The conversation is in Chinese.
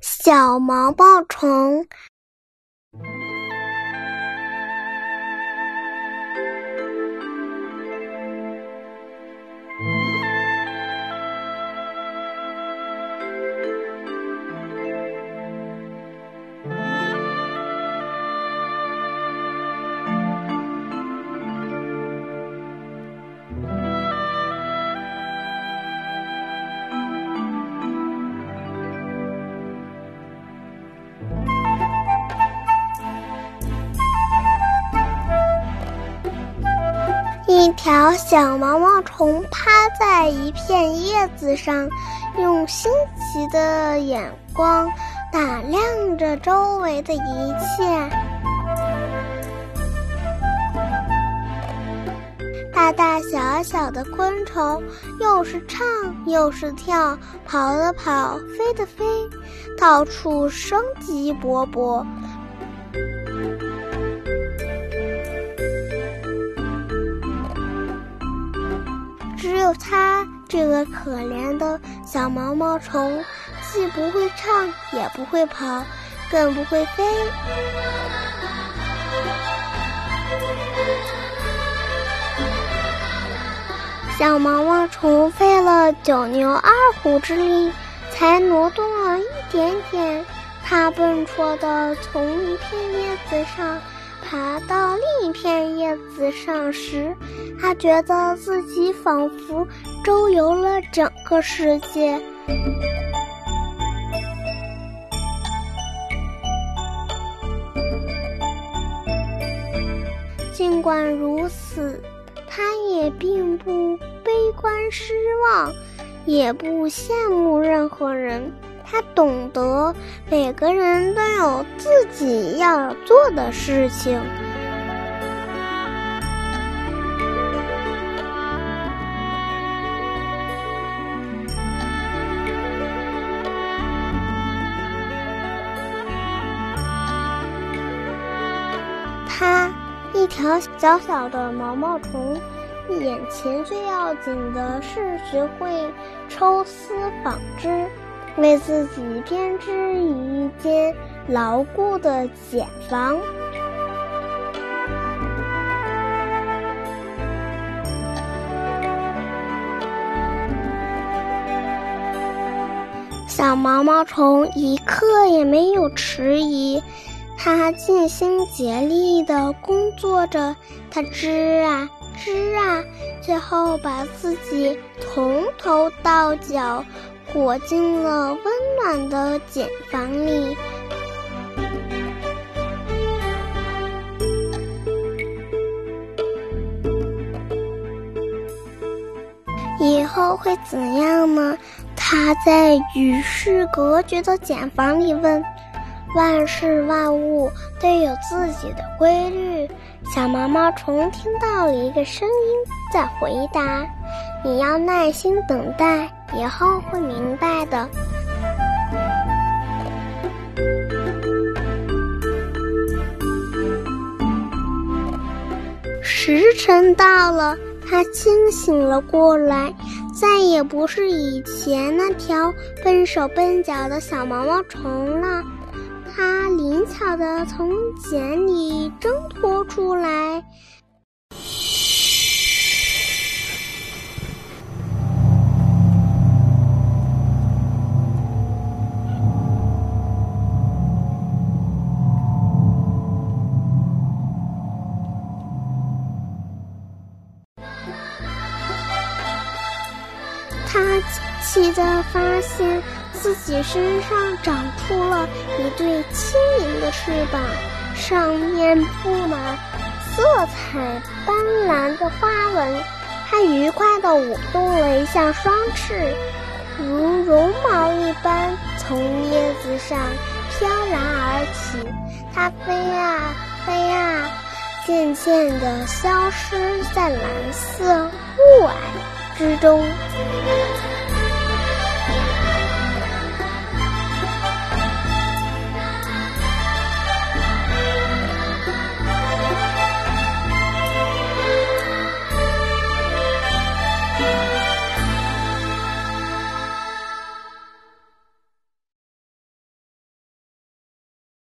小毛毛虫。一条小毛毛虫趴在一片叶子上，用新奇的眼光打量着周围的一切。大大小小的昆虫，又是唱又是跳，跑的跑，飞的飞，到处生机勃勃。只有它这个可怜的小毛毛虫，既不会唱，也不会跑，更不会飞。小毛毛虫费了九牛二虎之力，才挪动了一点点。它笨拙地从一片叶子上。爬到另一片叶子上时，他觉得自己仿佛周游了整个世界。尽管如此，他也并不悲观失望，也不羡慕任何人。他懂得每个人都有自己要做的事情。条小小的毛毛虫，眼前最要紧的是学会抽丝纺织。为自己编织一间牢固的茧房。小毛毛虫一刻也没有迟疑，他尽心竭力地工作着，他织啊织啊，最后把自己从头到脚。裹进了温暖的茧房里。以后会怎样呢？他在与世隔绝的茧房里问：“万事万物都有自己的规律。”小毛毛虫听到了一个声音在回答：“你要耐心等待。”以后会明白的。时辰到了，他清醒了过来，再也不是以前那条笨手笨脚的小毛毛虫了。他灵巧的从茧里挣脱出来。他惊奇地发现自己身上长出了一对轻盈的翅膀，上面布满色彩斑斓的花纹。它愉快地舞动了一下双翅，如绒毛一般从叶子上飘然而起。它飞啊飞啊，渐渐地消失在蓝色雾霭。之中。